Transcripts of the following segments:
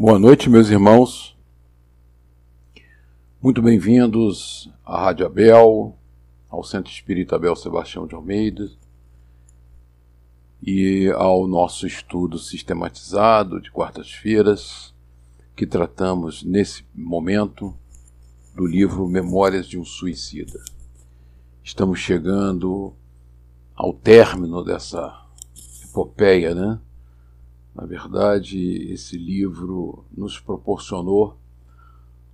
Boa noite, meus irmãos. Muito bem-vindos à Rádio Abel, ao Centro Espírita Abel Sebastião de Almeida e ao nosso estudo sistematizado de quartas-feiras, que tratamos nesse momento do livro Memórias de um Suicida. Estamos chegando ao término dessa epopeia, né? Na verdade, esse livro nos proporcionou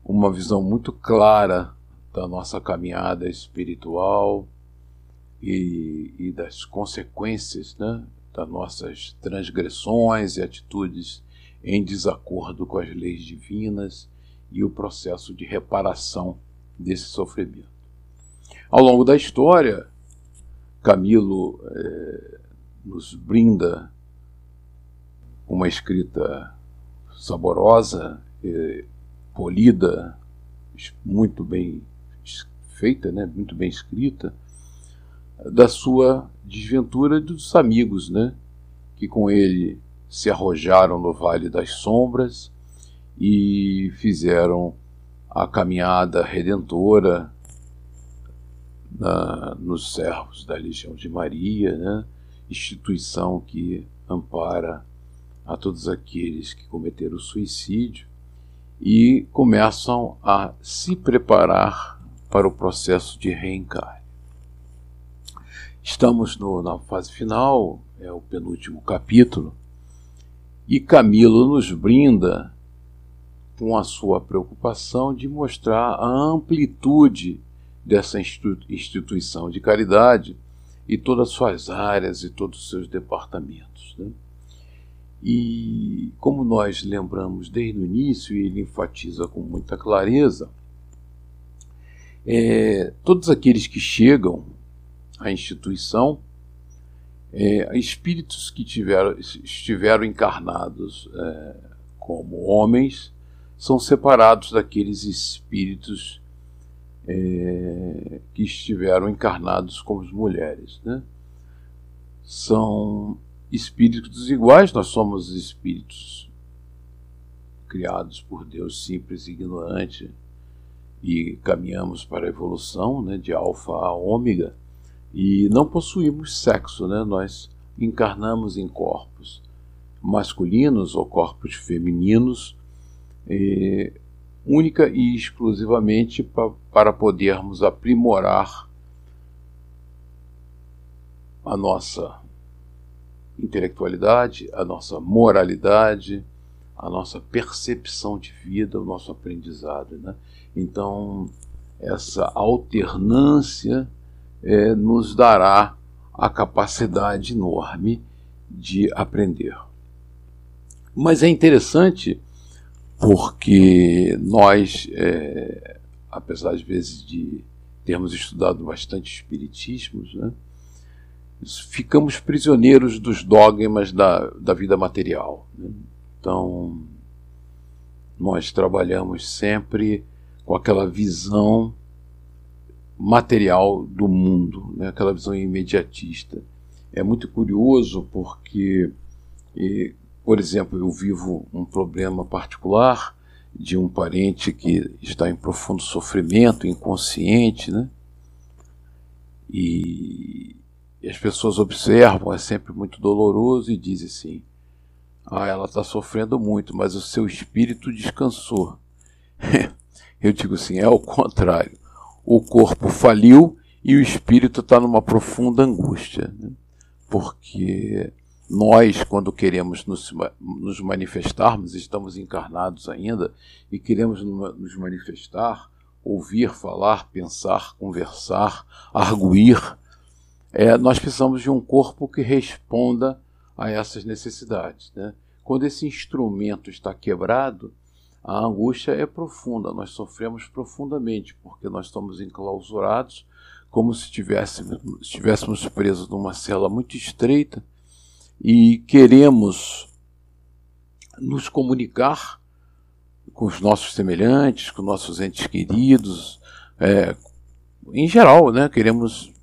uma visão muito clara da nossa caminhada espiritual e, e das consequências né, das nossas transgressões e atitudes em desacordo com as leis divinas e o processo de reparação desse sofrimento. Ao longo da história, Camilo eh, nos brinda uma escrita saborosa, polida, muito bem feita, né, muito bem escrita, da sua desventura dos amigos, né, que com ele se arrojaram no Vale das Sombras e fizeram a caminhada redentora na, nos servos da Legião de Maria, né, instituição que ampara a todos aqueles que cometeram suicídio e começam a se preparar para o processo de reencarne. Estamos no, na fase final, é o penúltimo capítulo, e Camilo nos brinda com a sua preocupação de mostrar a amplitude dessa instituição de caridade e todas as suas áreas e todos os seus departamentos. Né? E como nós lembramos desde o início, e ele enfatiza com muita clareza, é, todos aqueles que chegam à instituição, é, espíritos que tiveram, estiveram encarnados é, como homens, são separados daqueles espíritos é, que estiveram encarnados como mulheres. Né? São espíritos iguais, nós somos espíritos criados por Deus simples e ignorante e caminhamos para a evolução, né, de alfa a ômega, e não possuímos sexo, né? Nós encarnamos em corpos masculinos ou corpos femininos, única e exclusivamente pa para podermos aprimorar a nossa intelectualidade, a nossa moralidade, a nossa percepção de vida, o nosso aprendizado. Né? Então, essa alternância é, nos dará a capacidade enorme de aprender. Mas é interessante porque nós, é, apesar às vezes de termos estudado bastante espiritismos, né, ficamos prisioneiros dos dogmas da, da vida material. Então, nós trabalhamos sempre com aquela visão material do mundo, né? aquela visão imediatista. É muito curioso porque, por exemplo, eu vivo um problema particular de um parente que está em profundo sofrimento, inconsciente, né? E e as pessoas observam, é sempre muito doloroso e dizem assim: Ah, ela está sofrendo muito, mas o seu espírito descansou. Eu digo assim: é o contrário. O corpo faliu e o espírito está numa profunda angústia. Né? Porque nós, quando queremos nos, nos, manifestarmos, estamos encarnados ainda e queremos nos manifestar, ouvir, falar, pensar, conversar, arguir é, nós precisamos de um corpo que responda a essas necessidades. Né? Quando esse instrumento está quebrado, a angústia é profunda, nós sofremos profundamente, porque nós estamos enclausurados, como se estivéssemos, presos numa cela muito estreita e queremos nos comunicar com os nossos semelhantes, com nossos entes queridos, é, em geral, né? queremos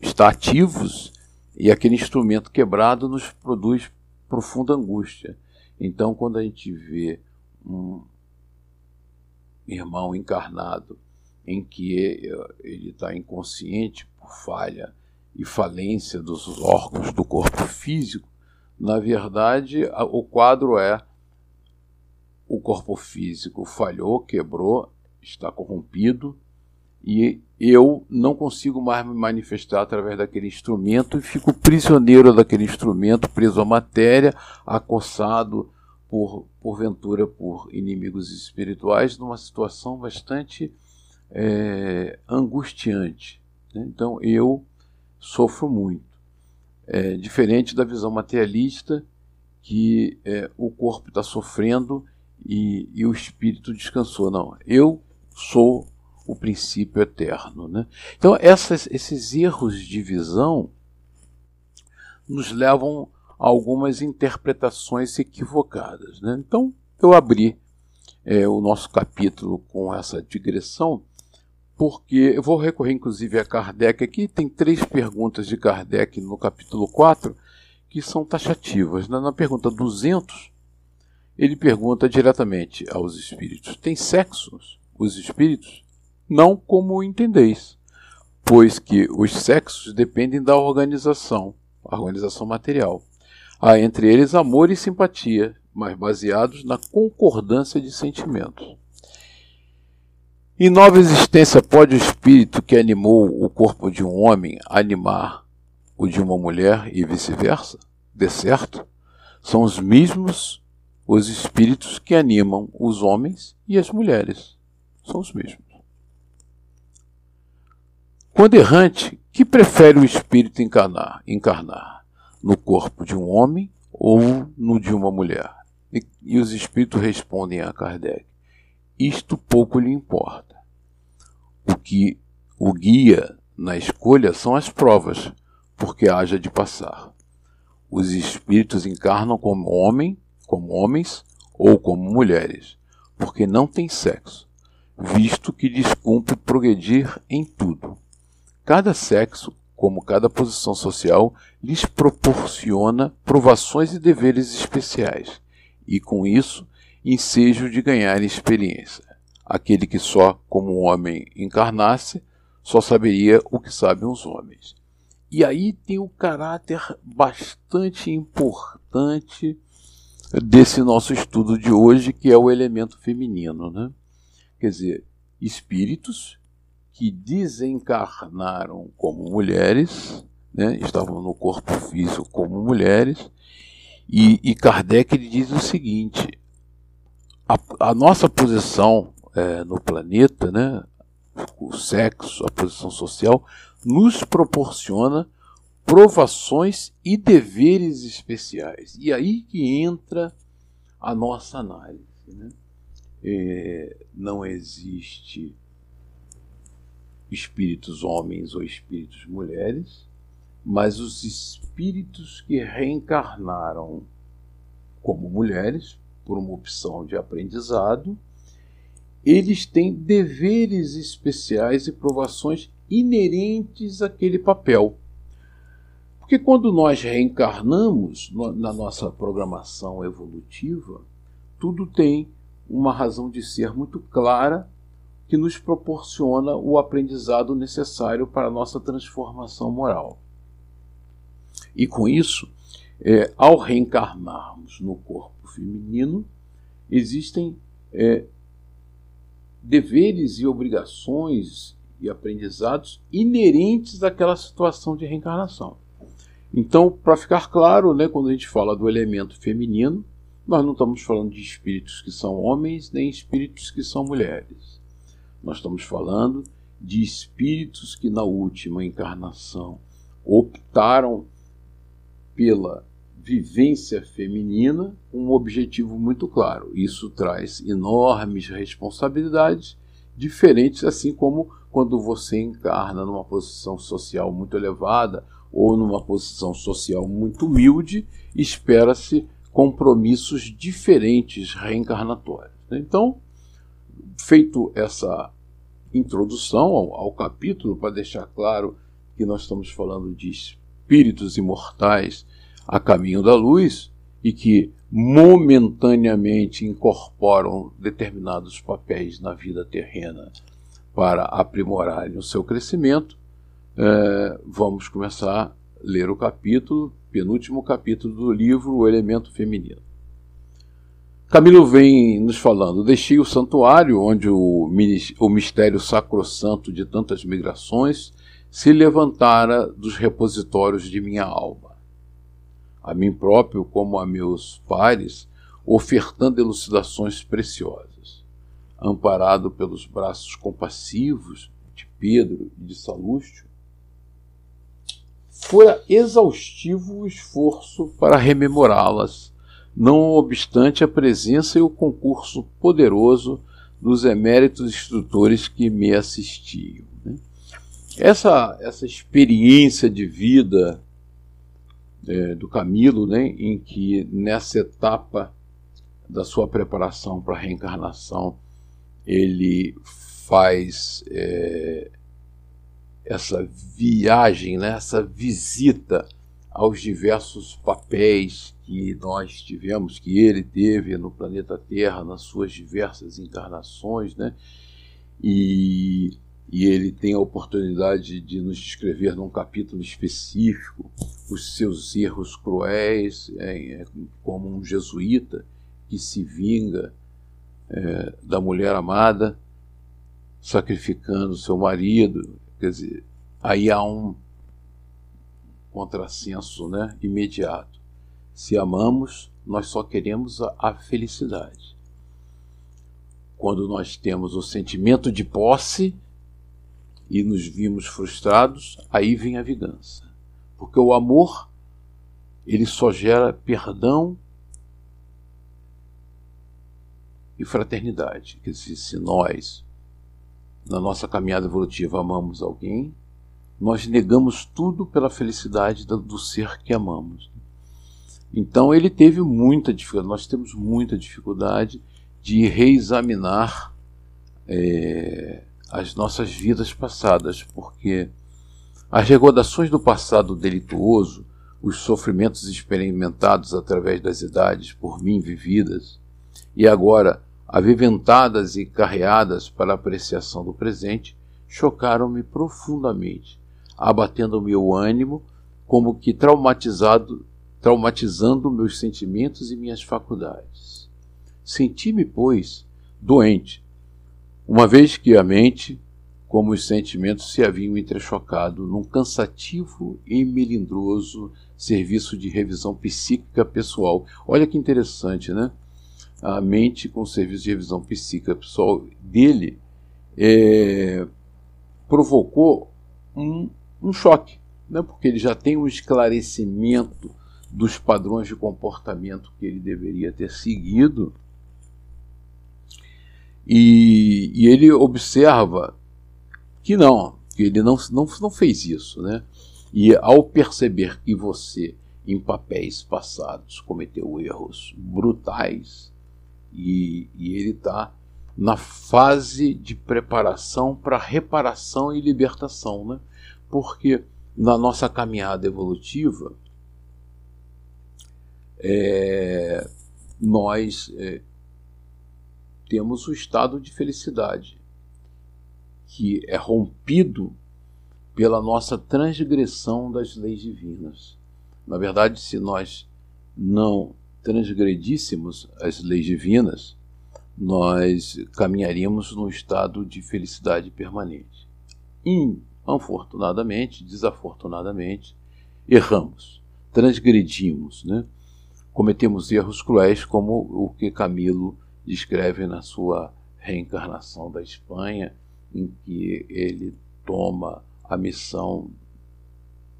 estar ativos e aquele instrumento quebrado nos produz profunda angústia. Então, quando a gente vê um irmão encarnado em que ele está inconsciente por falha e falência dos órgãos do corpo físico, na verdade o quadro é o corpo físico falhou, quebrou, está corrompido e eu não consigo mais me manifestar através daquele instrumento e fico prisioneiro daquele instrumento, preso à matéria, acossado por porventura por inimigos espirituais, numa situação bastante é, angustiante. Né? Então eu sofro muito. É, diferente da visão materialista, que é, o corpo está sofrendo e, e, o espírito descansou. Não, eu sou o princípio eterno. Né? Então, essas, esses erros de visão nos levam a algumas interpretações equivocadas. Né? Então, eu abri é, o nosso capítulo com essa digressão porque eu vou recorrer inclusive a Kardec aqui, tem três perguntas de Kardec no capítulo 4 que são taxativas. Na, pergunta 200, ele pergunta diretamente aos espíritos: Tem sexos os espíritos? Não como entendeis, pois que os sexos dependem da organização, a organização material. Há entre eles amor e simpatia, mas baseados na concordância de sentimentos. Em nova existência, pode o espírito que animou o corpo de um homem animar o de uma mulher e vice-versa? De certo? São os mesmos os espíritos que animam os homens e as mulheres. São os mesmos. Quando errante, que prefere o espírito encarnar? Encarnar no corpo de um homem ou no de uma mulher? E, e os espíritos respondem a Kardec: Isto pouco lhe importa o que o guia na escolha são as provas, porque haja de passar. Os espíritos encarnam como homem, como homens ou como mulheres, porque não têm sexo, visto que lhes cumpre progredir em tudo. Cada sexo, como cada posição social, lhes proporciona provações e deveres especiais, e com isso ensejo de ganhar experiência. Aquele que só como homem encarnasse, só saberia o que sabem os homens. E aí tem o caráter bastante importante desse nosso estudo de hoje, que é o elemento feminino. Né? Quer dizer, espíritos que desencarnaram como mulheres, né? estavam no corpo físico como mulheres, e, e Kardec diz o seguinte: a, a nossa posição é, no planeta, né, o sexo, a posição social, nos proporciona provações e deveres especiais. E aí que entra a nossa análise. Né? É, não existe espíritos homens ou espíritos mulheres, mas os espíritos que reencarnaram como mulheres, por uma opção de aprendizado, eles têm deveres especiais e provações inerentes àquele papel. Porque quando nós reencarnamos na nossa programação evolutiva, tudo tem uma razão de ser muito clara que nos proporciona o aprendizado necessário para a nossa transformação moral. E com isso, é, ao reencarnarmos no corpo feminino, existem é, deveres e obrigações e aprendizados inerentes àquela situação de reencarnação. Então, para ficar claro, né, quando a gente fala do elemento feminino, nós não estamos falando de espíritos que são homens nem espíritos que são mulheres. Nós estamos falando de espíritos que na última encarnação optaram pela vivência feminina um objetivo muito claro. Isso traz enormes responsabilidades, diferentes assim como quando você encarna numa posição social muito elevada ou numa posição social muito humilde, espera-se compromissos diferentes reencarnatórios. Então, feito essa introdução ao, ao capítulo, para deixar claro que nós estamos falando de espíritos imortais a caminho da luz e que momentaneamente incorporam determinados papéis na vida terrena para aprimorarem o seu crescimento, é, vamos começar a ler o capítulo, penúltimo capítulo do livro O Elemento Feminino. Camilo vem nos falando: deixei o santuário onde o, o mistério sacrossanto de tantas migrações se levantara dos repositórios de minha alma. A mim próprio, como a meus pares, ofertando elucidações preciosas. Amparado pelos braços compassivos de Pedro e de Salústio, fora exaustivo o esforço para rememorá-las não obstante a presença e o concurso poderoso dos eméritos instrutores que me assistiam. Né? Essa, essa experiência de vida é, do Camilo, né, em que nessa etapa da sua preparação para a reencarnação ele faz é, essa viagem, né, essa visita aos diversos papéis que nós tivemos, que ele teve no planeta Terra, nas suas diversas encarnações, né? E, e ele tem a oportunidade de nos descrever num capítulo específico os seus erros cruéis, é, é, como um jesuíta que se vinga é, da mulher amada, sacrificando seu marido. Quer dizer, aí há um contrassenso né, imediato. Se amamos, nós só queremos a, a felicidade. Quando nós temos o sentimento de posse e nos vimos frustrados, aí vem a vingança. Porque o amor, ele só gera perdão e fraternidade. Quer dizer, se nós, na nossa caminhada evolutiva, amamos alguém, nós negamos tudo pela felicidade do ser que amamos. Então ele teve muita dificuldade, nós temos muita dificuldade de reexaminar é, as nossas vidas passadas, porque as recordações do passado delituoso, os sofrimentos experimentados através das idades por mim vividas, e agora aviventadas e carreadas para a apreciação do presente, chocaram-me profundamente abatendo o meu ânimo, como que traumatizado, traumatizando meus sentimentos e minhas faculdades. Senti-me, pois, doente, uma vez que a mente, como os sentimentos, se haviam entrechocado num cansativo e melindroso serviço de revisão psíquica pessoal. Olha que interessante, né? A mente com o serviço de revisão psíquica pessoal dele é, provocou um um choque, né? porque ele já tem um esclarecimento dos padrões de comportamento que ele deveria ter seguido. E, e ele observa que não, que ele não, não, não fez isso. Né? E ao perceber que você, em papéis passados, cometeu erros brutais, e, e ele está na fase de preparação para reparação e libertação. Né? Porque na nossa caminhada evolutiva é, nós é, temos o estado de felicidade que é rompido pela nossa transgressão das leis divinas. Na verdade, se nós não transgredíssemos as leis divinas, nós caminharíamos num estado de felicidade permanente. Afortunadamente, desafortunadamente, erramos, transgredimos, né? cometemos erros cruéis, como o que Camilo descreve na sua reencarnação da Espanha, em que ele toma a missão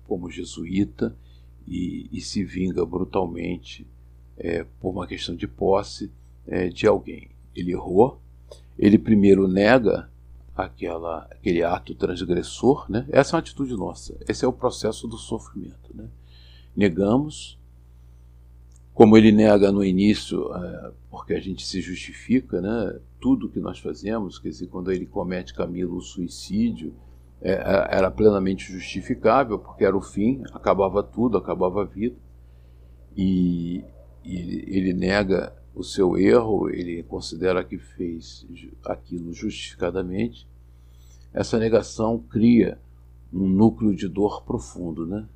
como jesuíta e, e se vinga brutalmente é, por uma questão de posse é, de alguém. Ele errou, ele primeiro nega aquela, aquele ato transgressor, né? Essa é uma atitude nossa. Esse é o processo do sofrimento, né? Negamos, como ele nega no início, é, porque a gente se justifica, né? Tudo que nós fazemos, quer dizer, quando ele comete Camilo o suicídio, é, é, era plenamente justificável, porque era o fim, acabava tudo, acabava a vida. E, ele, ele nega o seu erro, ele considera que fez aquilo justificadamente, essa negação cria um núcleo de dor profundo, né?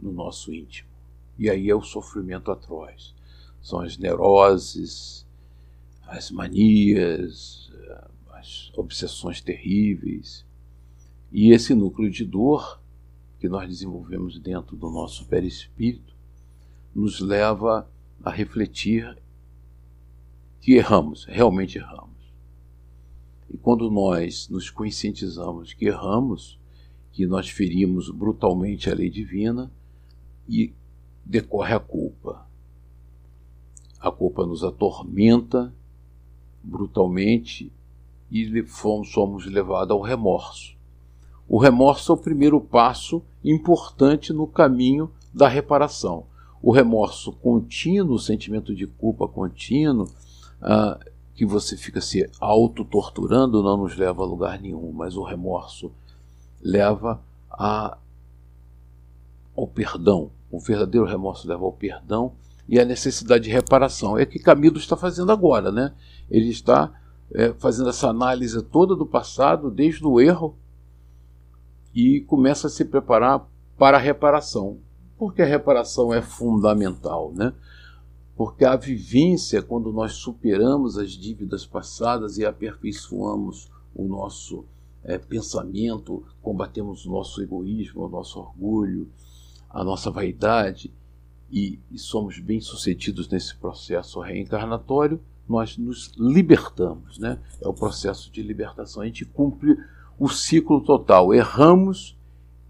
No nosso íntimo. E aí é o sofrimento atroz. São as neuroses, as manias, as obsessões terríveis. E esse núcleo de dor que nós desenvolvemos dentro do nosso perispírito nos leva a refletir que erramos, realmente erramos. E quando nós nos conscientizamos que erramos, que nós ferimos brutalmente a lei divina, e decorre a culpa. A culpa nos atormenta brutalmente e somos levados ao remorso. O remorso é o primeiro passo importante no caminho da reparação. O remorso contínuo, o sentimento de culpa contínuo, ah, que você fica se auto-torturando, não nos leva a lugar nenhum, mas o remorso leva a, ao perdão. O verdadeiro remorso leva ao perdão e à necessidade de reparação. É o que Camilo está fazendo agora, né? Ele está é, fazendo essa análise toda do passado, desde o erro, e começa a se preparar para a reparação. Porque a reparação é fundamental, né? Porque a vivência, quando nós superamos as dívidas passadas e aperfeiçoamos o nosso é, pensamento, combatemos o nosso egoísmo, o nosso orgulho, a nossa vaidade e, e somos bem-sucedidos nesse processo reencarnatório, nós nos libertamos, né? É o processo de libertação. A gente cumpre o ciclo total. Erramos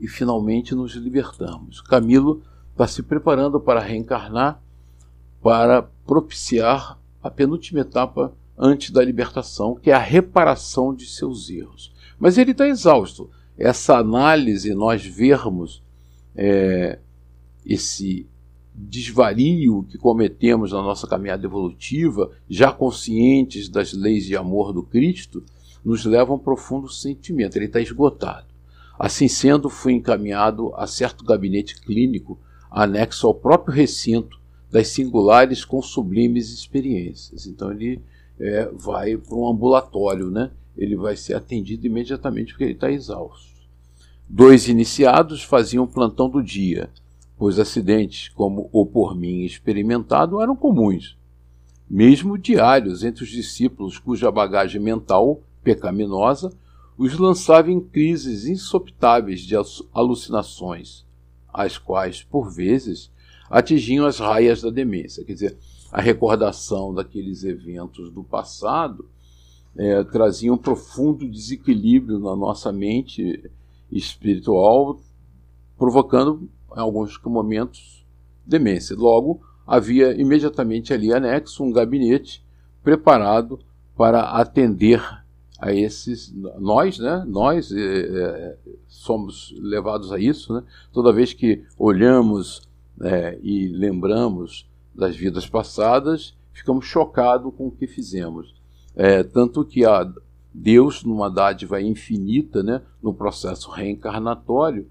e finalmente nos libertamos. Camilo está se preparando para reencarnar para propiciar a penúltima etapa antes da libertação, que é a reparação de seus erros. Mas ele está exausto. Essa análise, nós vermos é, esse desvario que cometemos na nossa caminhada evolutiva, já conscientes das leis de amor do Cristo, nos leva a um profundo sentimento. Ele está esgotado. Assim sendo, fui encaminhado a certo gabinete clínico anexo ao próprio recinto das singulares com sublimes experiências. Então ele é, vai para um ambulatório, né? ele vai ser atendido imediatamente porque ele está exausto. Dois iniciados faziam plantão do dia, pois acidentes, como o por mim experimentado, eram comuns, mesmo diários entre os discípulos cuja bagagem mental pecaminosa os lançava em crises insopitáveis de alucinações, as quais, por vezes, atingiam as raias da demência. Quer dizer, a recordação daqueles eventos do passado é, trazia um profundo desequilíbrio na nossa mente espiritual, provocando, em alguns momentos, demência. Logo, havia imediatamente ali anexo um gabinete preparado para atender a esses nós, né? Nós é, é, somos levados a isso, né? Toda vez que olhamos é, e lembramos das vidas passadas, ficamos chocados com o que fizemos. É, tanto que a Deus, numa dádiva infinita, né, no processo reencarnatório,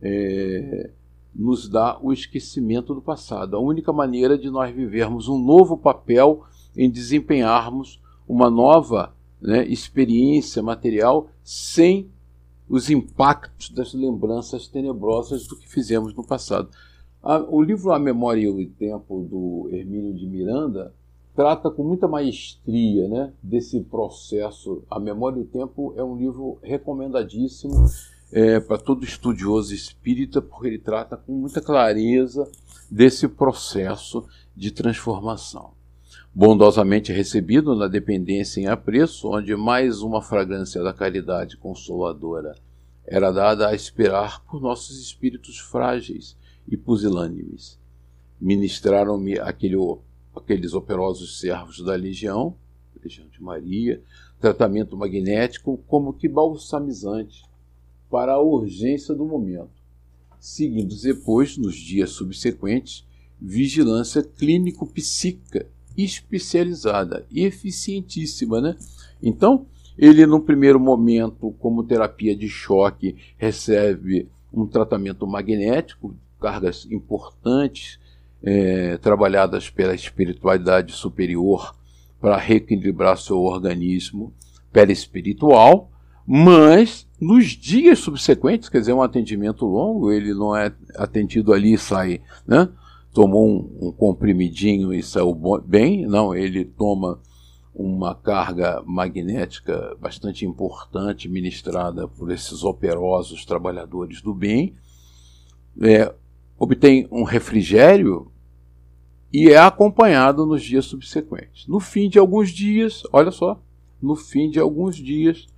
é, nos dá o esquecimento do passado. A única maneira de nós vivermos um novo papel em desempenharmos uma nova né, experiência material sem os impactos das lembranças tenebrosas do que fizemos no passado. o livro A Memória e o Tempo, do Hermínio de Miranda, trata com muita maestria né, desse processo. A Memória e o Tempo é um livro recomendadíssimo é, para todo estudioso espírita, porque ele trata com muita clareza desse processo de transformação. Bondosamente recebido na dependência em apreço, onde mais uma fragrância da caridade consoladora era dada a esperar por nossos espíritos frágeis e pusilânimes. Ministraram-me aquele aqueles operosos servos da legião, legião de Maria, tratamento magnético como que balsamizante para a urgência do momento, seguindo depois, nos dias subsequentes, vigilância clínico-psíquica especializada, eficientíssima, né? Então, ele no primeiro momento, como terapia de choque, recebe um tratamento magnético, cargas importantes é, trabalhadas pela espiritualidade superior para reequilibrar seu organismo perispiritual, mas nos dias subsequentes, quer dizer, um atendimento longo, ele não é atendido ali e sai, né? Tomou um, um comprimidinho e saiu bem, não, ele toma uma carga magnética bastante importante ministrada por esses operosos trabalhadores do bem, é, obtém um refrigério e é acompanhado nos dias subsequentes. No fim de alguns dias, olha só, no fim de alguns dias,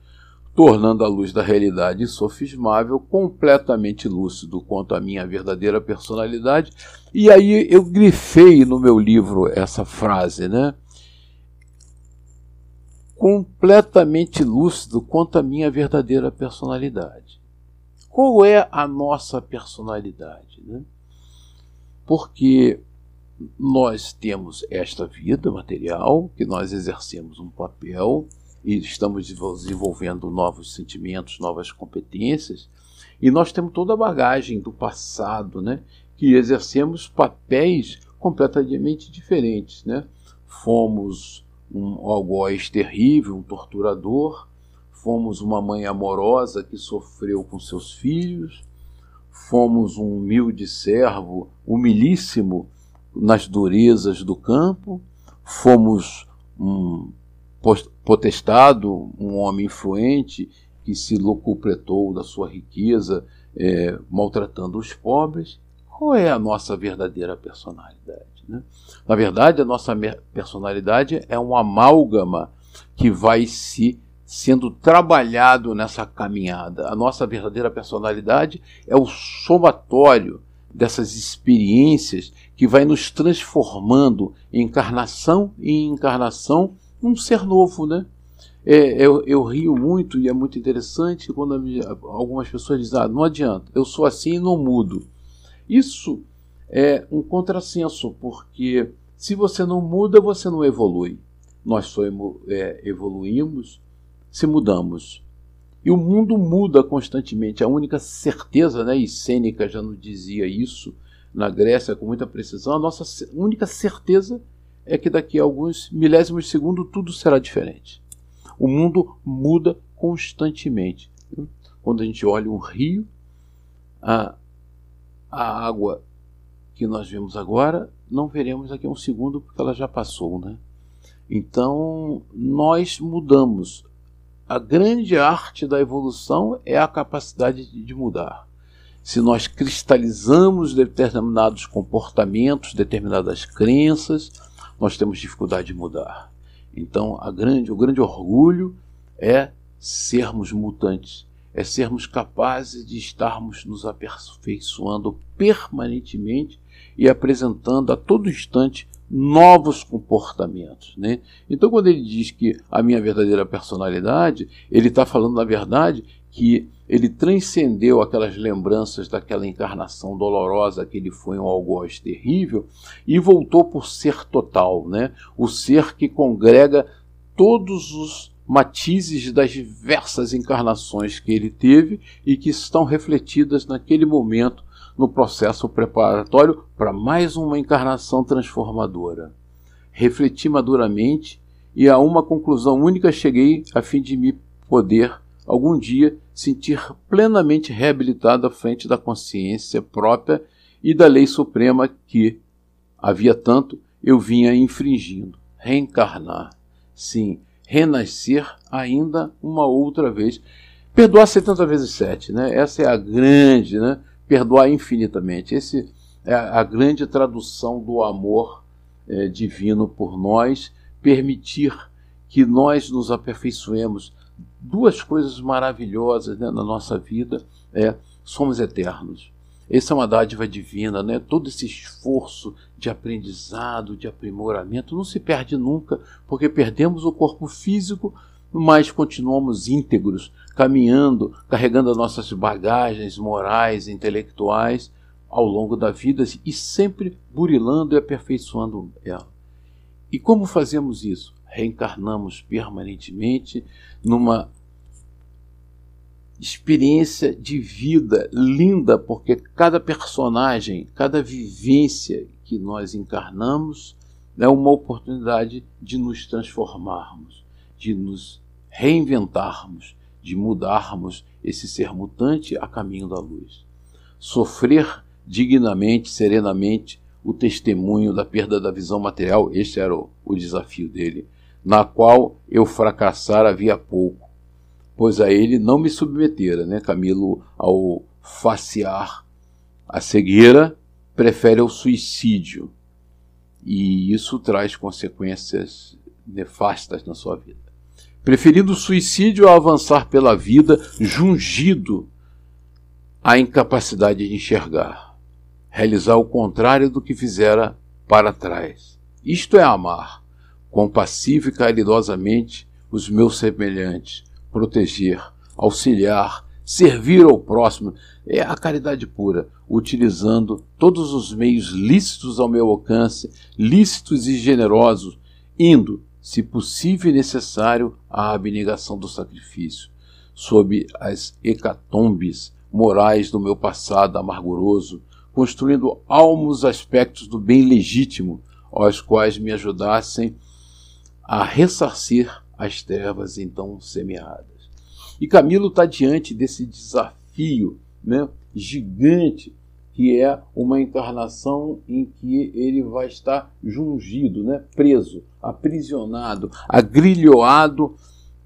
tornando a luz da realidade insofismável completamente lúcido quanto à minha verdadeira personalidade. E aí eu grifei no meu livro essa frase, né? Completamente lúcido quanto à minha verdadeira personalidade. Qual é a nossa personalidade? Né? Porque nós temos esta vida material, que nós exercemos um papel e estamos desenvolvendo novos sentimentos, novas competências, e nós temos toda a bagagem do passado, né, que exercemos papéis completamente diferentes, né? Fomos um algoz terrível, um torturador, fomos uma mãe amorosa que sofreu com seus filhos, fomos um humilde servo, humilíssimo nas durezas do campo, fomos um potestado, um homem influente que se locupletou da sua riqueza, é, maltratando os pobres. Qual é a nossa verdadeira personalidade? Né? Na verdade, a nossa personalidade é um amálgama que vai se sendo trabalhado nessa caminhada. A nossa verdadeira personalidade é o somatório dessas experiências que vai nos transformando em encarnação em encarnação um ser novo, né? É, eu, eu, rio muito e é muito interessante quando algumas pessoas dizem: ah, não adianta, eu sou assim e não mudo. Isso é um contrassenso, porque se você não muda, você não evolui. Nós só é, evoluímos se mudamos. E o mundo muda constantemente. A única certeza, né, e Sêneca já nos dizia isso na Grécia com muita precisão, a nossa única certeza é que daqui a alguns milésimos de segundo tudo será diferente. O mundo muda constantemente. Quando a gente olha um rio, a, a água que nós vemos agora, não veremos daqui a um segundo porque ela já passou, né? Então, nós mudamos. A grande arte da evolução é a capacidade de mudar. Se nós cristalizamos determinados comportamentos, determinadas crenças, nós temos dificuldade de mudar. Então, grande, o grande orgulho é sermos mutantes, é sermos capazes de estarmos nos aperfeiçoando permanentemente e apresentando a todo instante novos comportamentos. Né? Então, quando ele diz que a minha verdadeira personalidade, ele está falando, na verdade, que ele transcendeu aquelas lembranças daquela encarnação dolorosa que ele foi um algoz terrível e voltou por ser total, né? o ser que congrega todos os matizes das diversas encarnações que ele teve e que estão refletidas naquele momento no processo preparatório para mais uma encarnação transformadora. Refleti maduramente e a uma conclusão única cheguei a fim de me poder algum dia sentir plenamente reabilitado à frente da consciência própria e da lei suprema que, havia tanto, eu vinha infringindo. Reencarnar. Sim, renascer ainda uma outra vez. Perdoar 70 vezes 7, né? Essa é a grande, né? Perdoar infinitamente. Esse é a grande tradução do amor é, divino por nós, permitir que nós nos aperfeiçoemos duas coisas maravilhosas né, na nossa vida é somos eternos. Essa é uma dádiva divina, né? Todo esse esforço de aprendizado, de aprimoramento, não se perde nunca, porque perdemos o corpo físico, mas continuamos íntegros, caminhando, carregando as nossas bagagens morais, intelectuais ao longo da vida e sempre burilando e aperfeiçoando ela. E como fazemos isso? Reencarnamos permanentemente numa experiência de vida linda, porque cada personagem, cada vivência que nós encarnamos é uma oportunidade de nos transformarmos, de nos reinventarmos, de mudarmos esse ser mutante a caminho da luz. Sofrer dignamente, serenamente, o testemunho da perda da visão material, este era o, o desafio dele, na qual eu fracassara havia pouco, pois a ele não me submetera, né, Camilo, ao facear a cegueira, prefere o suicídio. E isso traz consequências nefastas na sua vida. Preferindo o suicídio a avançar pela vida, jungido à incapacidade de enxergar, realizar o contrário do que fizera para trás. Isto é amar, compassivo e caridosamente, os meus semelhantes, proteger, auxiliar, servir ao próximo, é a caridade pura, utilizando todos os meios lícitos ao meu alcance, lícitos e generosos, indo, se possível e necessário, à abnegação do sacrifício, sob as hecatombes morais do meu passado amarguroso, construindo almos aspectos do bem legítimo, aos quais me ajudassem a ressarcir as trevas então semeadas. E Camilo está diante desse desafio né, gigante que é uma encarnação em que ele vai estar jungido, né, preso, aprisionado, agrilhoado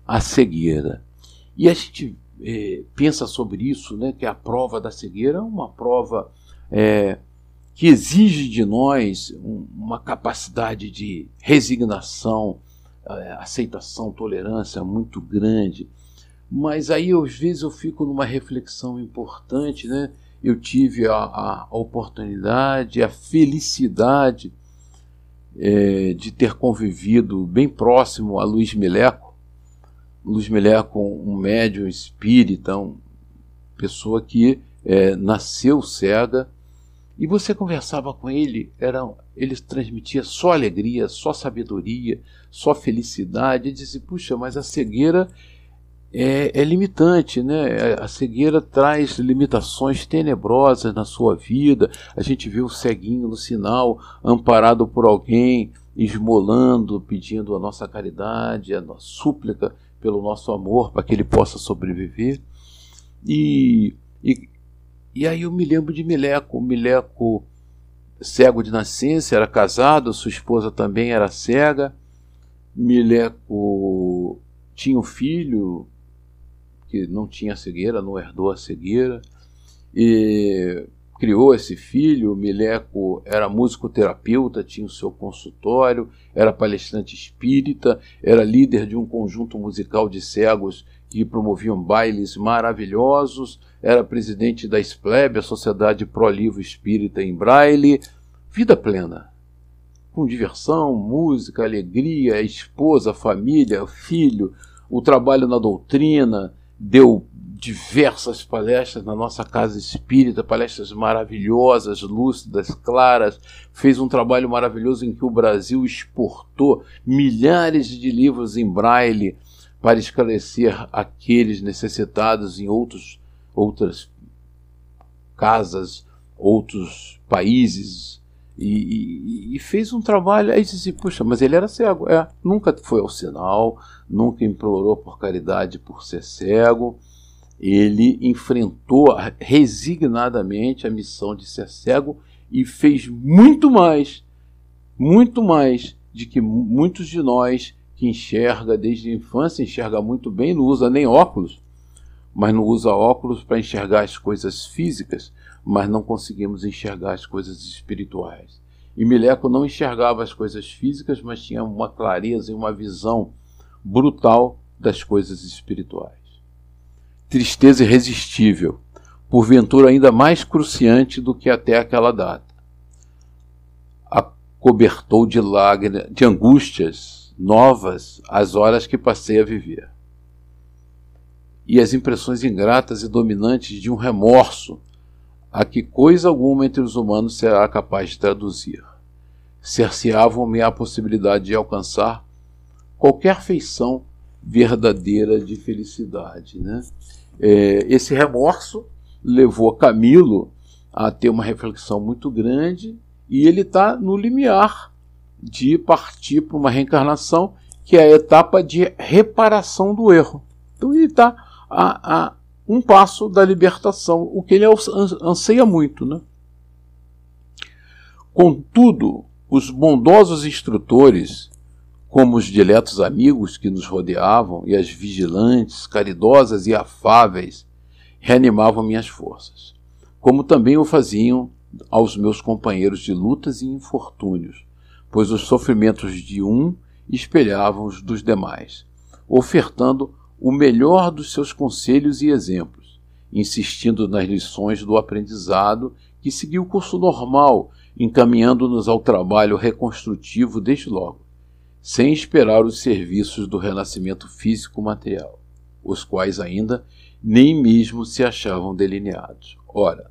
à cegueira. E a gente é, pensa sobre isso, né, que a prova da cegueira é uma prova é, que exige de nós uma capacidade de resignação, aceitação, tolerância muito grande. Mas aí, às vezes, eu fico numa reflexão importante, né? Eu tive a, a oportunidade, a felicidade é, de ter convivido bem próximo a Luiz Mileco. Luiz Mileco, um médium espírita, uma pessoa que é, nasceu cega, e você conversava com ele, era, ele transmitia só alegria, só sabedoria, só felicidade, e dizia, puxa, mas a cegueira é, é, limitante, né? A cegueira traz limitações tenebrosas na sua vida. A gente vê o ceguinho no sinal, amparado por alguém, esmolando, pedindo a nossa caridade, a nossa súplica pelo nosso amor para que ele possa sobreviver. E, e, e aí eu me lembro de Mileco, Mileco cego de nascença, era casado, sua esposa também era cega. Mileco tinha um filho, que não tinha cegueira, não herdou a cegueira, e criou esse filho. Mileco era musicoterapeuta, tinha o seu consultório, era palestrante espírita, era líder de um conjunto musical de cegos que promoviam bailes maravilhosos, era presidente da SPLEB, a Sociedade Pro Livro Espírita em Braille. Vida plena, com diversão, música, alegria, esposa, família, filho, o trabalho na doutrina, deu diversas palestras na nossa casa espírita, palestras maravilhosas, lúcidas, claras, fez um trabalho maravilhoso em que o Brasil exportou milhares de livros em braille para esclarecer aqueles necessitados em outros, outras casas, outros países. E, e, e, fez um trabalho. Aí disse: Puxa, mas ele era cego. É, nunca foi ao sinal, nunca implorou por caridade por ser cego. Ele enfrentou resignadamente a missão de ser cego e fez muito mais, muito mais de que muitos de nós que enxerga desde a infância, enxerga muito bem, não usa nem óculos, mas não usa óculos para enxergar as coisas físicas, mas não conseguimos enxergar as coisas espirituais. E Mileco não enxergava as coisas físicas, mas tinha uma clareza e uma visão brutal das coisas espirituais. Tristeza irresistível, porventura ainda mais cruciante do que até aquela data. Acobertou de lágrimas, de angústias novas as horas que passei a viver. E as impressões ingratas e dominantes de um remorso a que coisa alguma entre os humanos será capaz de traduzir. Cerceavam-me a possibilidade de alcançar qualquer feição verdadeira de felicidade. Né? É, esse remorso levou Camilo a ter uma reflexão muito grande e ele está no limiar de partir para uma reencarnação que é a etapa de reparação do erro. Então ele está a, a, um passo da libertação, o que ele anseia muito. Né? Contudo, os bondosos instrutores, como os diletos amigos que nos rodeavam, e as vigilantes, caridosas e afáveis, reanimavam minhas forças, como também o faziam aos meus companheiros de lutas e infortúnios, pois os sofrimentos de um espelhavam os dos demais, ofertando o melhor dos seus conselhos e exemplos, insistindo nas lições do aprendizado que seguiu o curso normal, encaminhando-nos ao trabalho reconstrutivo desde logo, sem esperar os serviços do renascimento físico-material, os quais ainda nem mesmo se achavam delineados. Ora,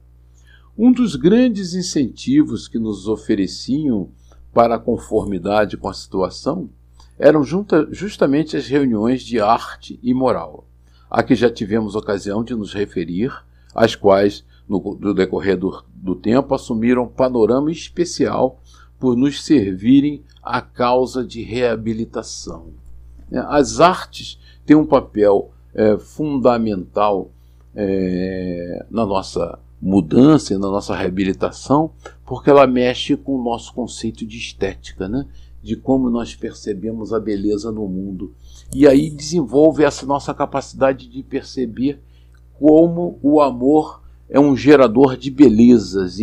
um dos grandes incentivos que nos ofereciam para a conformidade com a situação eram junta, justamente as reuniões de arte e moral, a que já tivemos ocasião de nos referir, as quais, no, decorrer do, do tempo, assumiram panorama especial por nos servirem à causa de reabilitação. As artes têm um papel é, fundamental é, na nossa mudança e na nossa reabilitação, porque ela mexe com o nosso conceito de estética, né? de como nós percebemos a beleza no mundo. E aí desenvolve essa nossa capacidade de perceber como o amor é um gerador de belezas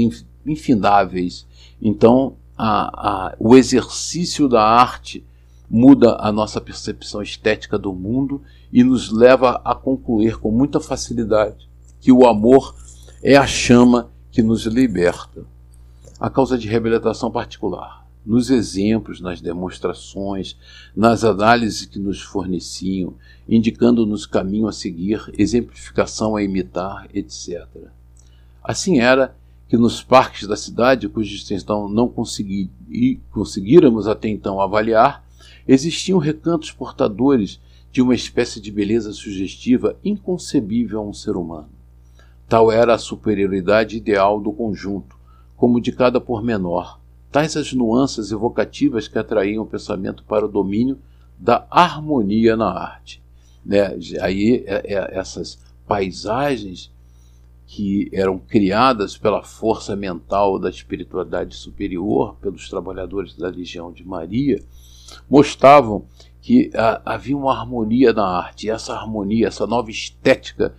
infindáveis. Então, a, a, o exercício da arte muda a nossa percepção estética do mundo e nos leva a concluir com muita facilidade que o amor é a chama que nos liberta. A causa de reabilitação particular, nos exemplos, nas demonstrações, nas análises que nos forneciam, indicando-nos caminho a seguir, exemplificação a imitar, etc. Assim era que nos parques da cidade, cuja extensão não consegui, conseguíramos até então avaliar, existiam recantos portadores de uma espécie de beleza sugestiva inconcebível a um ser humano. Tal era a superioridade ideal do conjunto, como de cada pormenor, tais as nuances evocativas que atraíam o pensamento para o domínio da harmonia na arte. Né? Aí é, é, essas paisagens que eram criadas pela força mental da espiritualidade superior, pelos trabalhadores da Legião de Maria, mostravam que a, havia uma harmonia na arte, e essa harmonia, essa nova estética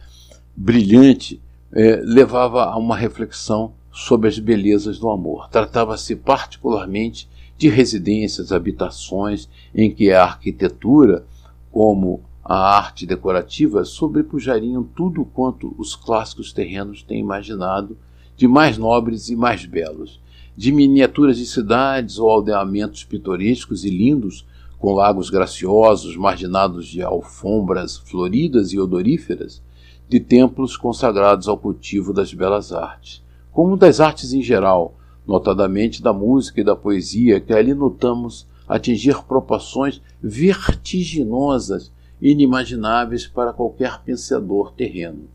brilhante, é, levava a uma reflexão sobre as belezas do amor. Tratava-se particularmente de residências, habitações, em que a arquitetura, como a arte decorativa sobrepujariam tudo quanto os clássicos terrenos têm imaginado de mais nobres e mais belos, de miniaturas de cidades ou aldeamentos pitorescos e lindos, com lagos graciosos marginados de alfombras floridas e odoríferas, de templos consagrados ao cultivo das belas artes, como das artes em geral, notadamente da música e da poesia, que ali notamos atingir proporções vertiginosas inimagináveis para qualquer pensador terreno.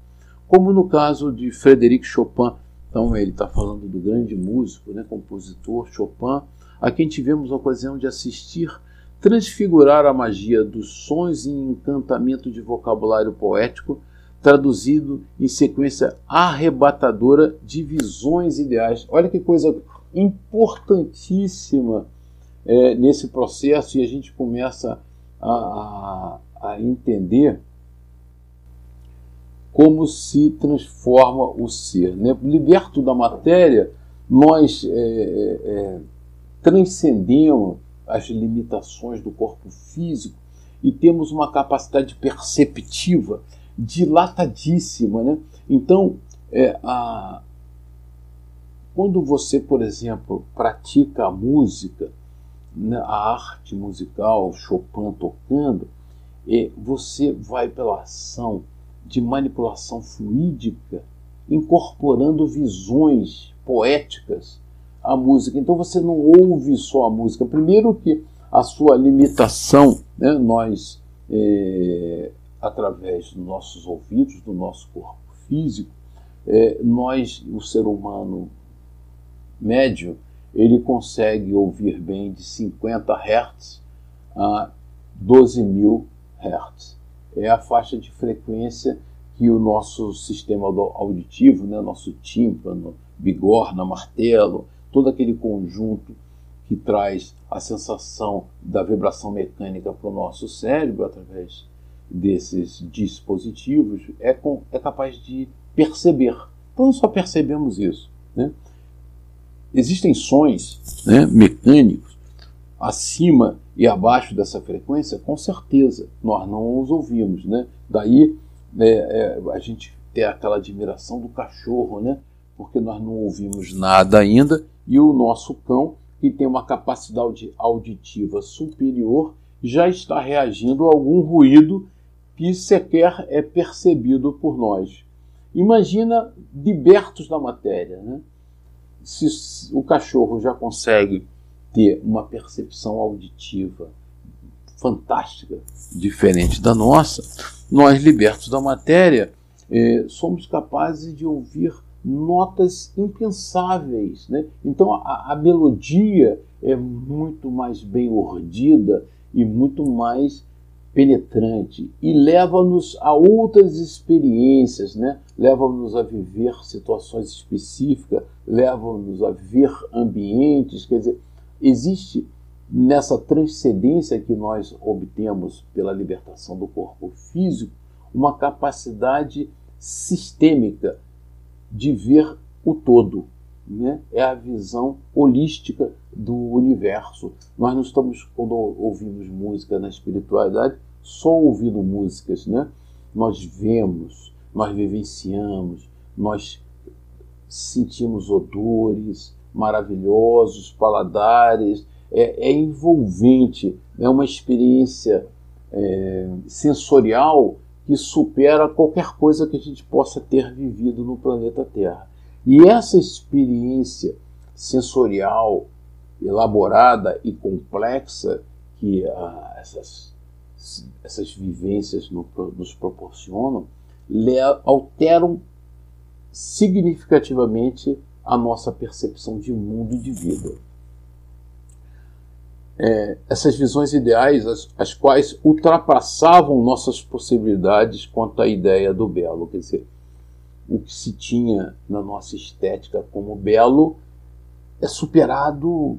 Como no caso de Frederic Chopin, então ele está falando do grande músico, né, compositor Chopin, a quem tivemos a ocasião de assistir transfigurar a magia dos sons em encantamento de vocabulário poético, traduzido em sequência arrebatadora de visões ideais. Olha que coisa importantíssima é, nesse processo e a gente começa a, a, a entender como se transforma o ser. Né? Liberto da matéria, nós é, é, é, transcendemos as limitações do corpo físico e temos uma capacidade perceptiva dilatadíssima. Né? Então, é, a, quando você, por exemplo, pratica a música, né, a arte musical, Chopin tocando, e você vai pela ação de manipulação fluídica, incorporando visões poéticas à música. Então você não ouve só a música. Primeiro que a sua limitação, né, nós, é, através dos nossos ouvidos, do nosso corpo físico, é, nós, o ser humano médio, ele consegue ouvir bem de 50 Hz a 12 mil Hz. É a faixa de frequência que o nosso sistema auditivo, né, nosso tímpano, bigorna, martelo, todo aquele conjunto que traz a sensação da vibração mecânica para o nosso cérebro através desses dispositivos é, com, é capaz de perceber. Então, só percebemos isso. Né? Existem sons né, mecânicos acima e abaixo dessa frequência, com certeza, nós não os ouvimos. Né? Daí é, é, a gente tem aquela admiração do cachorro, né? porque nós não ouvimos nada ainda, e o nosso cão, que tem uma capacidade auditiva superior, já está reagindo a algum ruído que sequer é percebido por nós. Imagina libertos da matéria. Né? Se o cachorro já consegue ter uma percepção auditiva fantástica, diferente da nossa, nós, libertos da matéria, eh, somos capazes de ouvir notas impensáveis. Né? Então a, a melodia é muito mais bem urdida e muito mais penetrante e leva-nos a outras experiências, né? leva-nos a viver situações específicas, leva-nos a ver ambientes, quer dizer, existe nessa transcendência que nós obtemos pela libertação do corpo físico uma capacidade sistêmica de ver o todo. Né? É a visão holística do universo. Nós não estamos, quando ouvimos música na espiritualidade, só ouvindo músicas. Né? Nós vemos, nós vivenciamos, nós sentimos odores maravilhosos, paladares. É, é envolvente, é uma experiência é, sensorial que supera qualquer coisa que a gente possa ter vivido no planeta Terra. E essa experiência sensorial elaborada e complexa que ah, essas, essas vivências no, nos proporcionam alteram significativamente a nossa percepção de mundo e de vida é, essas visões ideais, as, as, quais ultrapassavam nossas possibilidades quanto à ideia do belo. Quer dizer, o que se tinha na nossa estética como belo é superado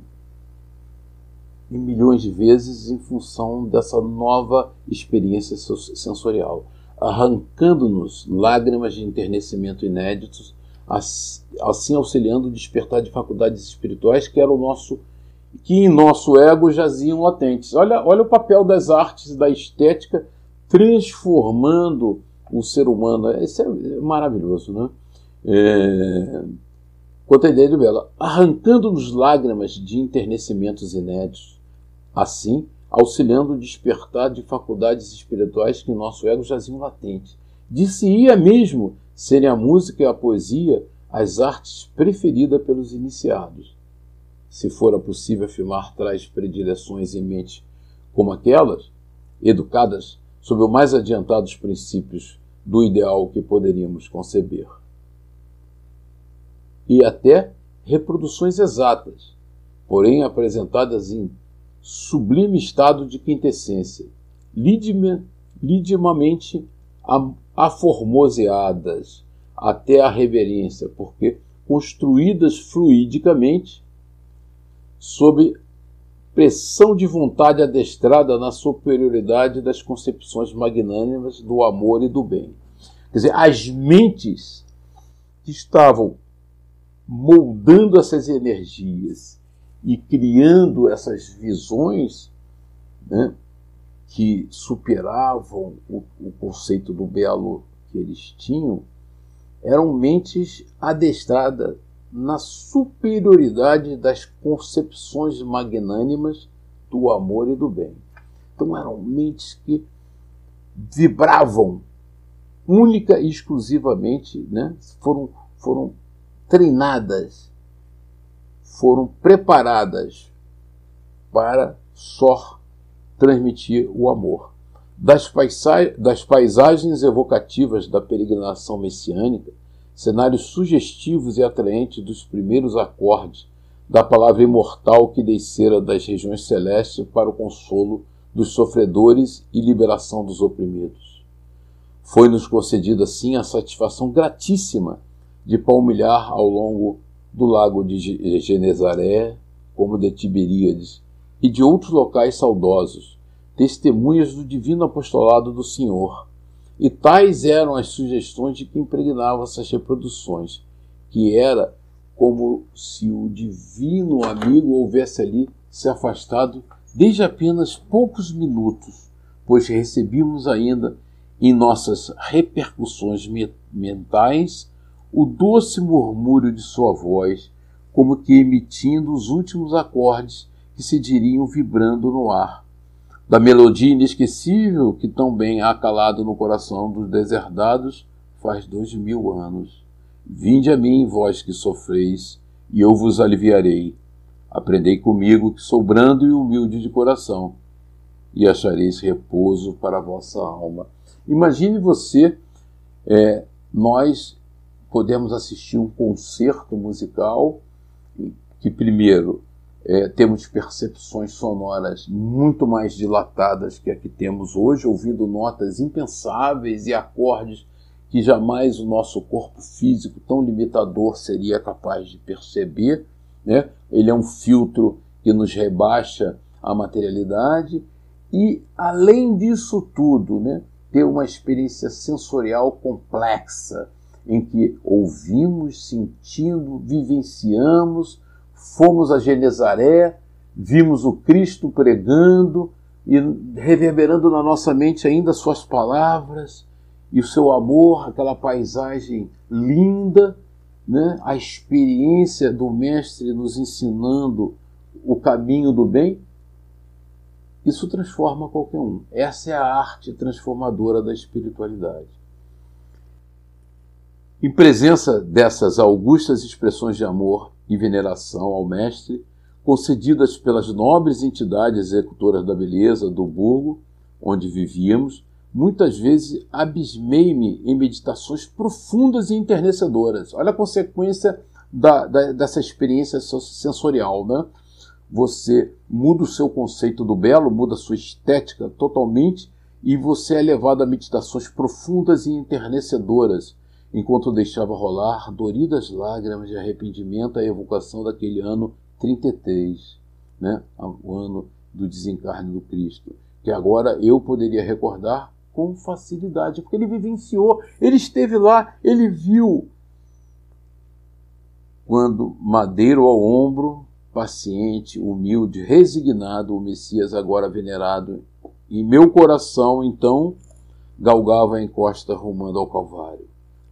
em milhões de vezes em função dessa nova experiência sensorial, arrancando-nos lágrimas de enternecimento inéditos, assim auxiliando o despertar de faculdades espirituais que era o nosso que em nosso ego jaziam latentes. Olha, olha o papel das artes da estética transformando o ser humano. Isso é maravilhoso, né? É... Quanto à ideia do Bela, arrancando-nos lágrimas de enternecimentos inéditos, assim auxiliando o despertar de faculdades espirituais que em nosso ego jaziam latentes. Disse-ia mesmo serem a música e a poesia as artes preferidas pelos iniciados se fora possível afirmar tais predileções em mente como aquelas, educadas sob os mais adiantados princípios do ideal que poderíamos conceber. E até reproduções exatas, porém apresentadas em sublime estado de quintessência, lidimamente aformoseadas até a reverência, porque construídas fluidicamente sob pressão de vontade adestrada na superioridade das concepções magnânimas do amor e do bem. Quer dizer, as mentes que estavam moldando essas energias e criando essas visões né, que superavam o, o conceito do belo que eles tinham, eram mentes adestradas na superioridade das concepções magnânimas do amor e do bem. Então eram mentes que vibravam única e exclusivamente, né? foram, foram treinadas, foram preparadas para só transmitir o amor. Das, das paisagens evocativas da peregrinação messiânica, cenários sugestivos e atraentes dos primeiros acordes da palavra imortal que descera das regiões celestes para o consolo dos sofredores e liberação dos oprimidos. Foi-nos concedida assim a satisfação gratíssima de palmilhar ao longo do lago de Genezaré, como de Tiberíades, e de outros locais saudosos, testemunhas do divino apostolado do Senhor. E tais eram as sugestões de que impregnavam essas reproduções, que era como se o divino amigo houvesse ali se afastado desde apenas poucos minutos, pois recebíamos ainda em nossas repercussões mentais o doce murmúrio de sua voz, como que emitindo os últimos acordes que se diriam vibrando no ar, da melodia inesquecível que tão bem há calado no coração dos deserdados faz dois mil anos. Vinde a mim, vós que sofreis, e eu vos aliviarei. Aprendei comigo, que sou brando e humilde de coração, e achareis repouso para a vossa alma. Imagine você, é, nós podemos assistir um concerto musical que, primeiro, é, temos percepções sonoras muito mais dilatadas que a que temos hoje, ouvindo notas impensáveis e acordes que jamais o nosso corpo físico tão limitador seria capaz de perceber. Né? Ele é um filtro que nos rebaixa a materialidade e, além disso tudo, né, ter uma experiência sensorial complexa em que ouvimos, sentimos, vivenciamos, fomos a Genezaré, vimos o Cristo pregando e reverberando na nossa mente ainda suas palavras, e o seu amor, aquela paisagem linda, né? a experiência do Mestre nos ensinando o caminho do bem, isso transforma qualquer um. Essa é a arte transformadora da espiritualidade. Em presença dessas augustas expressões de amor e veneração ao Mestre, concedidas pelas nobres entidades executoras da beleza do burgo onde vivíamos, muitas vezes abismei-me em meditações profundas e enternecedoras. Olha a consequência da, da, dessa experiência sensorial, né? Você muda o seu conceito do belo, muda a sua estética totalmente e você é levado a meditações profundas e enternecedoras, enquanto deixava rolar doridas lágrimas de arrependimento à evocação daquele ano 33, né? o ano do desencarne do Cristo, que agora eu poderia recordar com facilidade, porque ele vivenciou, ele esteve lá, ele viu. Quando madeiro ao ombro, paciente, humilde, resignado, o Messias agora venerado, e meu coração então galgava a encosta rumando ao Calvário,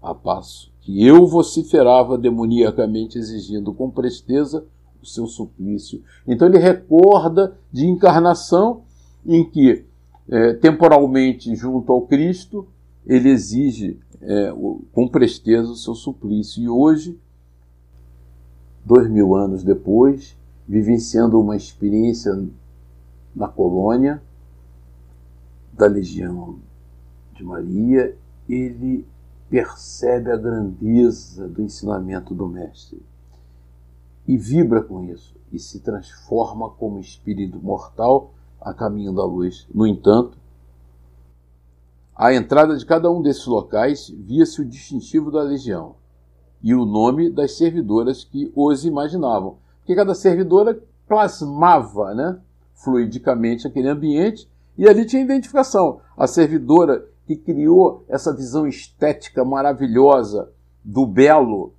a passo que eu vociferava demoniacamente, exigindo com presteza o seu suplício. Então ele recorda de encarnação em que é, temporalmente junto ao Cristo, ele exige é, com presteza o seu suplício. E hoje, dois mil anos depois, vivenciando uma experiência na colônia da Legião de Maria, ele percebe a grandeza do ensinamento do Mestre e vibra com isso e se transforma como espírito mortal a caminho da luz. No entanto, à entrada de cada um desses locais via-se o distintivo da legião e o nome das servidoras que os imaginavam. Porque cada servidora plasmava né, fluidicamente aquele ambiente e ali tinha identificação. A servidora que criou essa visão estética maravilhosa do belo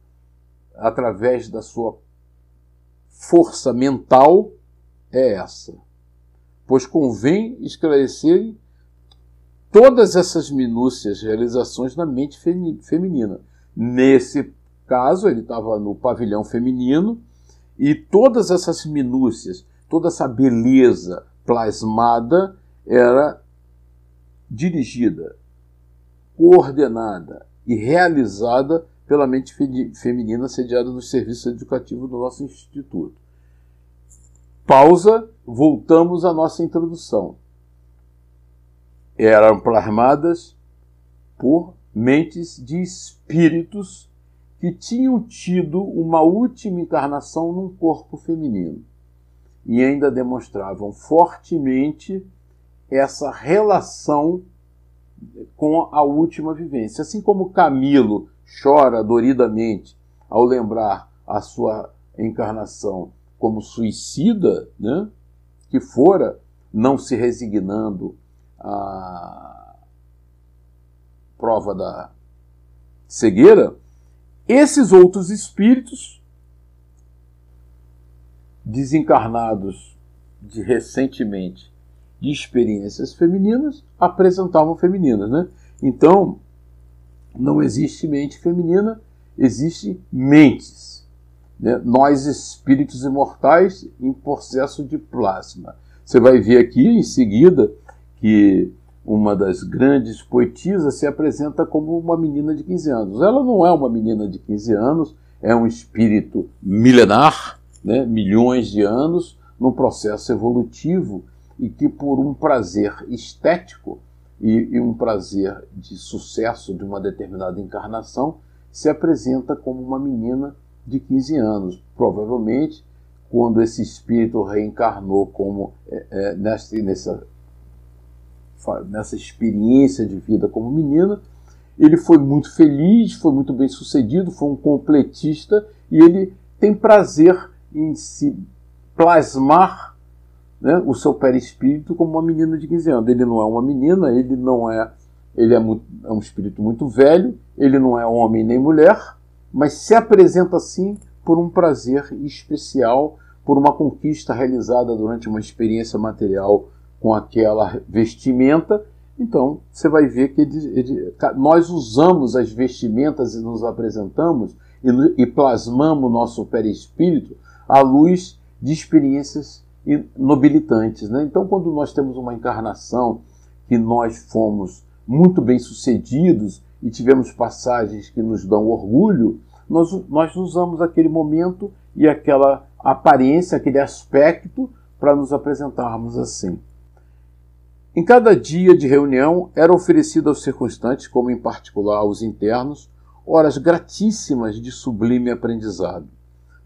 através da sua força mental é essa pois convém esclarecer todas essas minúcias realizações na mente feminina. Nesse caso, ele estava no pavilhão feminino e todas essas minúcias, toda essa beleza plasmada era dirigida, coordenada e realizada pela mente feminina sediada no serviço educativo do nosso instituto. Pausa, voltamos à nossa introdução. Eram plasmadas por mentes de espíritos que tinham tido uma última encarnação num corpo feminino e ainda demonstravam fortemente essa relação com a última vivência. Assim como Camilo chora doridamente ao lembrar a sua encarnação como suicida, né, que fora, não se resignando à prova da cegueira, esses outros espíritos desencarnados de recentemente de experiências femininas apresentavam femininas, né? Então, não existe mente feminina, existe mentes. Né? Nós, espíritos imortais, em processo de plasma. Você vai ver aqui em seguida que uma das grandes poetisas se apresenta como uma menina de 15 anos. Ela não é uma menina de 15 anos, é um espírito milenar, né? milhões de anos, num processo evolutivo e que, por um prazer estético e, e um prazer de sucesso de uma determinada encarnação, se apresenta como uma menina de 15 anos. Provavelmente, quando esse espírito reencarnou como é, é, nessa, nessa, nessa experiência de vida como menina, ele foi muito feliz, foi muito bem sucedido, foi um completista e ele tem prazer em se plasmar né, o seu perispírito como uma menina de 15 anos. Ele não é uma menina, ele não é. Ele é, muito, é um espírito muito velho, ele não é homem nem mulher, mas se apresenta assim por um prazer especial, por uma conquista realizada durante uma experiência material com aquela vestimenta. Então, você vai ver que ele, ele, nós usamos as vestimentas e nos apresentamos e, e plasmamos nosso perispírito à luz de experiências e nobilitantes. Né? Então, quando nós temos uma encarnação que nós fomos muito bem sucedidos e tivemos passagens que nos dão orgulho, nós, nós usamos aquele momento e aquela aparência, aquele aspecto para nos apresentarmos assim. Em cada dia de reunião era oferecido aos circunstantes, como em particular aos internos, horas gratíssimas de sublime aprendizado,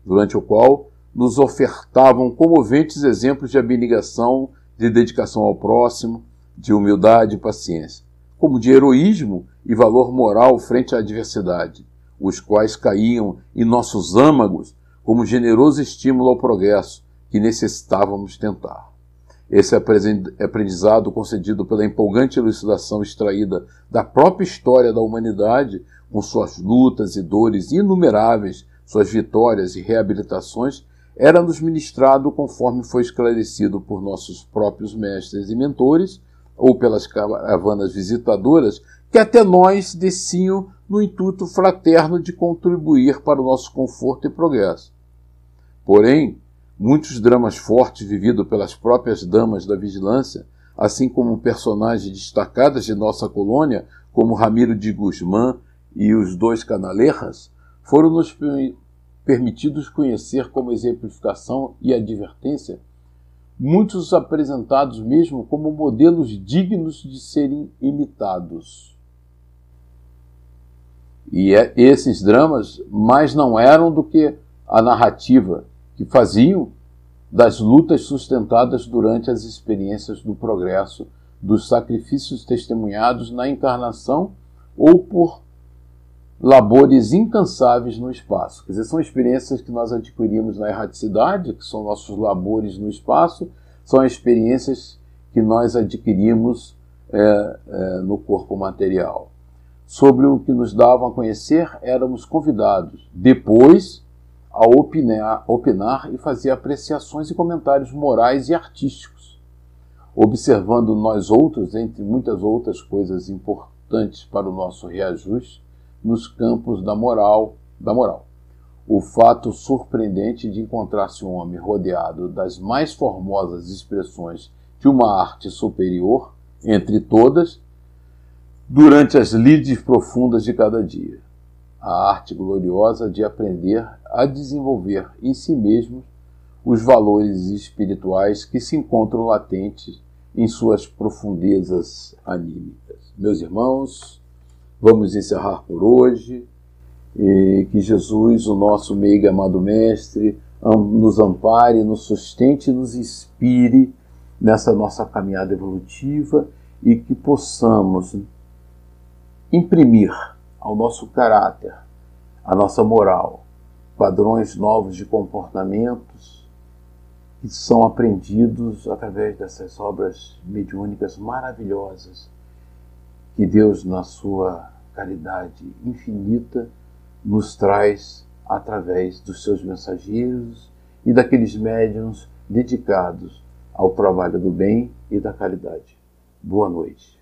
durante o qual nos ofertavam comoventes exemplos de abnegação, de dedicação ao próximo, de humildade e paciência, como de heroísmo e valor moral frente à adversidade, os quais caíam em nossos âmagos como generoso estímulo ao progresso que necessitávamos tentar. Esse aprendizado concedido pela empolgante elucidação extraída da própria história da humanidade, com suas lutas e dores inumeráveis, suas vitórias e reabilitações, era-nos ministrado conforme foi esclarecido por nossos próprios mestres e mentores, ou pelas caravanas visitadoras, que até nós desciam no intuito fraterno de contribuir para o nosso conforto e progresso. Porém, muitos dramas fortes vividos pelas próprias damas da vigilância, assim como personagens destacadas de nossa colônia, como Ramiro de Guzmán e os dois canalerras, foram nos permitidos conhecer como exemplificação e advertência, muitos apresentados mesmo como modelos dignos de serem imitados. E é, esses dramas mais não eram do que a narrativa que faziam das lutas sustentadas durante as experiências do progresso, dos sacrifícios testemunhados na encarnação ou por labores incansáveis no espaço. Quer dizer, são experiências que nós adquirimos na erraticidade, que são nossos labores no espaço, são experiências que nós adquirimos é, é, no corpo material. Sobre o que nos davam a conhecer, éramos convidados depois a opinar, opinar e fazer apreciações e comentários morais e artísticos, observando nós outros, entre muitas outras coisas importantes para o nosso reajuste, nos campos da moral, da moral. O fato surpreendente de encontrar-se um homem rodeado das mais formosas expressões de uma arte superior, entre todas, durante as lides profundas de cada dia. A arte gloriosa de aprender a desenvolver em si mesmo os valores espirituais que se encontram latentes em suas profundezas anímicas. Meus irmãos, Vamos encerrar por hoje E que Jesus, o nosso meio amado Mestre, nos ampare, nos sustente e nos inspire nessa nossa caminhada evolutiva e que possamos imprimir ao nosso caráter, à nossa moral, padrões novos de comportamentos que são aprendidos através dessas obras mediúnicas maravilhosas que Deus, na sua caridade infinita, nos traz através dos seus mensageiros e daqueles médiums dedicados ao trabalho do bem e da caridade. Boa noite.